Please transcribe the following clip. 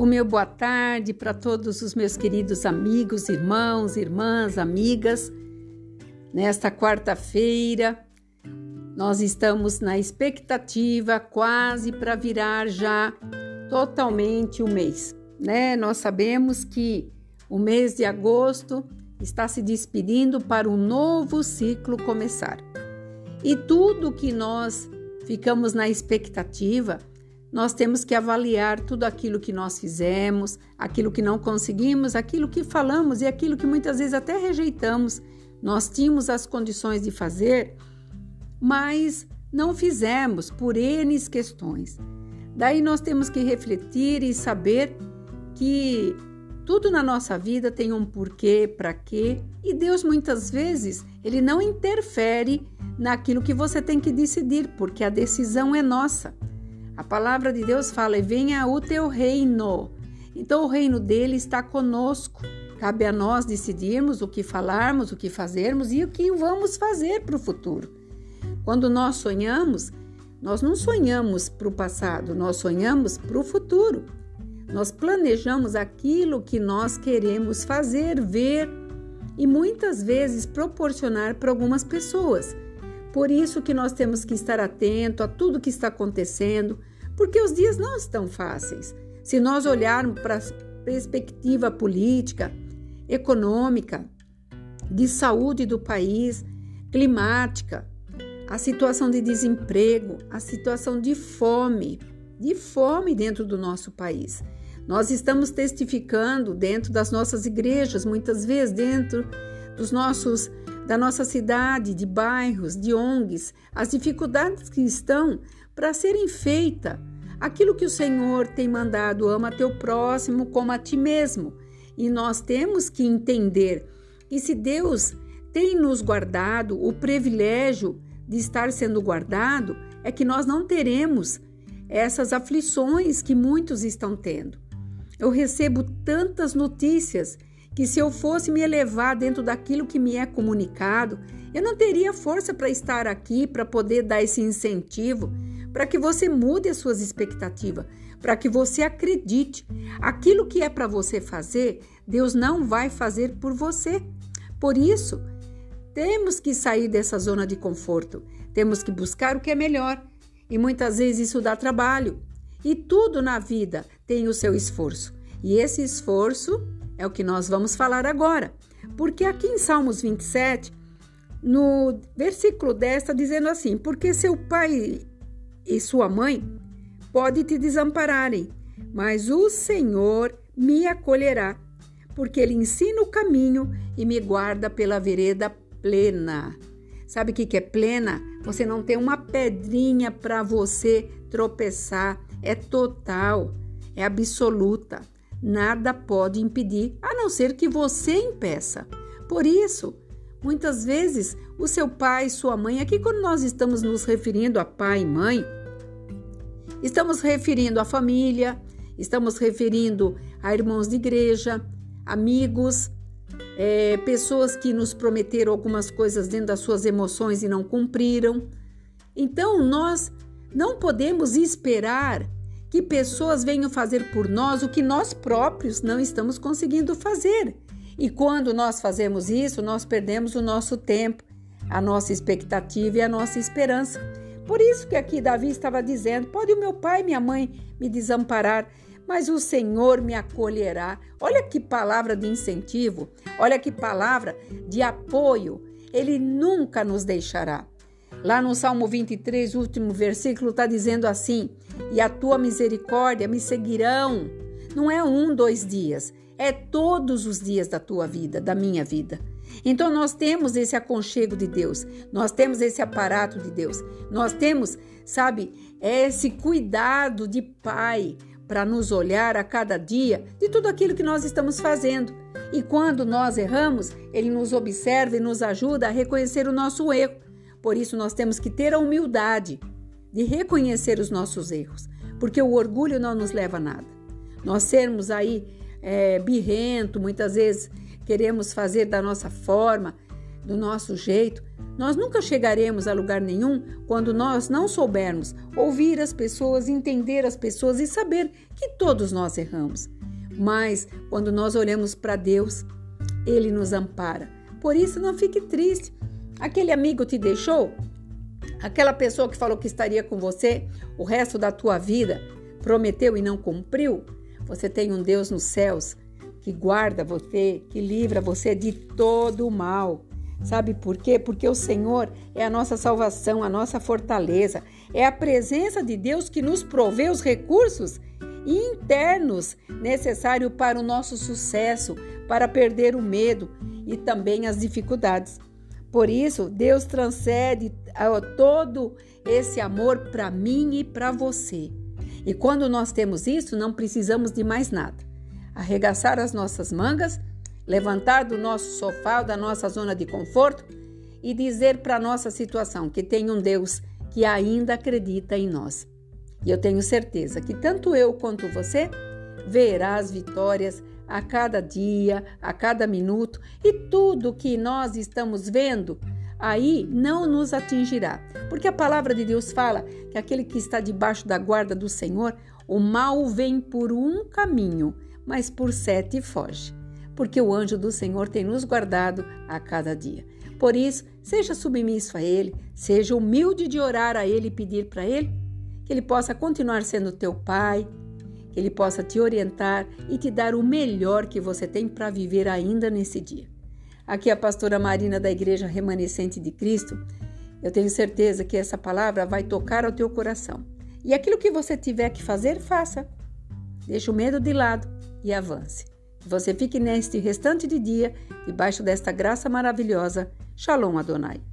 O meu boa tarde para todos os meus queridos amigos, irmãos, irmãs, amigas. Nesta quarta-feira, nós estamos na expectativa quase para virar já totalmente o mês, né? Nós sabemos que o mês de agosto está se despedindo para um novo ciclo começar. E tudo que nós ficamos na expectativa, nós temos que avaliar tudo aquilo que nós fizemos, aquilo que não conseguimos, aquilo que falamos e aquilo que muitas vezes até rejeitamos. Nós tínhamos as condições de fazer, mas não fizemos por N questões. Daí nós temos que refletir e saber que tudo na nossa vida tem um porquê, para quê, e Deus muitas vezes, ele não interfere naquilo que você tem que decidir, porque a decisão é nossa. A palavra de Deus fala: e venha o teu reino. Então, o reino dele está conosco. Cabe a nós decidirmos o que falarmos, o que fazermos e o que vamos fazer para o futuro. Quando nós sonhamos, nós não sonhamos para o passado, nós sonhamos para o futuro. Nós planejamos aquilo que nós queremos fazer, ver e muitas vezes proporcionar para algumas pessoas. Por isso que nós temos que estar atento a tudo que está acontecendo, porque os dias não estão fáceis. Se nós olharmos para a perspectiva política, econômica, de saúde do país, climática, a situação de desemprego, a situação de fome, de fome dentro do nosso país. Nós estamos testificando dentro das nossas igrejas, muitas vezes dentro dos nossos da nossa cidade, de bairros, de ONGs, as dificuldades que estão para serem feitas. Aquilo que o Senhor tem mandado, ama teu próximo como a ti mesmo. E nós temos que entender que se Deus tem nos guardado o privilégio de estar sendo guardado, é que nós não teremos essas aflições que muitos estão tendo. Eu recebo tantas notícias que, se eu fosse me elevar dentro daquilo que me é comunicado, eu não teria força para estar aqui, para poder dar esse incentivo, para que você mude as suas expectativas, para que você acredite. Aquilo que é para você fazer, Deus não vai fazer por você. Por isso, temos que sair dessa zona de conforto, temos que buscar o que é melhor. E muitas vezes isso dá trabalho, e tudo na vida tem o seu esforço. E esse esforço é o que nós vamos falar agora. Porque aqui em Salmos 27, no versículo 10, está dizendo assim: Porque seu pai e sua mãe podem te desampararem, mas o Senhor me acolherá, porque Ele ensina o caminho e me guarda pela vereda plena. Sabe o que é plena? Você não tem uma pedrinha para você tropeçar é total, é absoluta. Nada pode impedir, a não ser que você impeça. Por isso, muitas vezes, o seu pai, sua mãe, aqui quando nós estamos nos referindo a pai e mãe, estamos referindo à família, estamos referindo a irmãos de igreja, amigos, é, pessoas que nos prometeram algumas coisas dentro das suas emoções e não cumpriram. Então, nós não podemos esperar que pessoas venham fazer por nós o que nós próprios não estamos conseguindo fazer. E quando nós fazemos isso, nós perdemos o nosso tempo, a nossa expectativa e a nossa esperança. Por isso que aqui Davi estava dizendo: pode o meu pai e minha mãe me desamparar, mas o Senhor me acolherá. Olha que palavra de incentivo, olha que palavra de apoio. Ele nunca nos deixará. Lá no Salmo 23, último versículo, está dizendo assim: E a tua misericórdia me seguirão. Não é um, dois dias, é todos os dias da tua vida, da minha vida. Então nós temos esse aconchego de Deus, nós temos esse aparato de Deus, nós temos, sabe, esse cuidado de Pai para nos olhar a cada dia de tudo aquilo que nós estamos fazendo. E quando nós erramos, Ele nos observa e nos ajuda a reconhecer o nosso erro por isso, nós temos que ter a humildade de reconhecer os nossos erros, porque o orgulho não nos leva a nada. Nós sermos aí é, birrento, muitas vezes queremos fazer da nossa forma, do nosso jeito, Nós nunca chegaremos a lugar nenhum quando nós não soubermos ouvir as pessoas, entender as pessoas e saber que todos nós erramos. Mas quando nós olhamos para Deus, Ele nos ampara. Por isso, não fique triste. Aquele amigo te deixou? Aquela pessoa que falou que estaria com você o resto da tua vida, prometeu e não cumpriu? Você tem um Deus nos céus que guarda você, que livra você de todo o mal. Sabe por quê? Porque o Senhor é a nossa salvação, a nossa fortaleza. É a presença de Deus que nos provê os recursos internos necessários para o nosso sucesso, para perder o medo e também as dificuldades. Por isso, Deus transcende todo esse amor para mim e para você. E quando nós temos isso, não precisamos de mais nada. Arregaçar as nossas mangas, levantar do nosso sofá, da nossa zona de conforto e dizer para nossa situação que tem um Deus que ainda acredita em nós. E eu tenho certeza que tanto eu quanto você verá as vitórias a cada dia, a cada minuto e tudo que nós estamos vendo aí não nos atingirá. Porque a palavra de Deus fala que aquele que está debaixo da guarda do Senhor, o mal vem por um caminho, mas por sete foge. Porque o anjo do Senhor tem nos guardado a cada dia. Por isso, seja submisso a Ele, seja humilde de orar a Ele e pedir para Ele que Ele possa continuar sendo teu Pai, que Ele possa te orientar e te dar o melhor que você tem para viver ainda nesse dia. Aqui é a pastora Marina da Igreja Remanescente de Cristo. Eu tenho certeza que essa palavra vai tocar ao teu coração. E aquilo que você tiver que fazer, faça. Deixe o medo de lado e avance. Você fique neste restante de dia, debaixo desta graça maravilhosa. Shalom Adonai.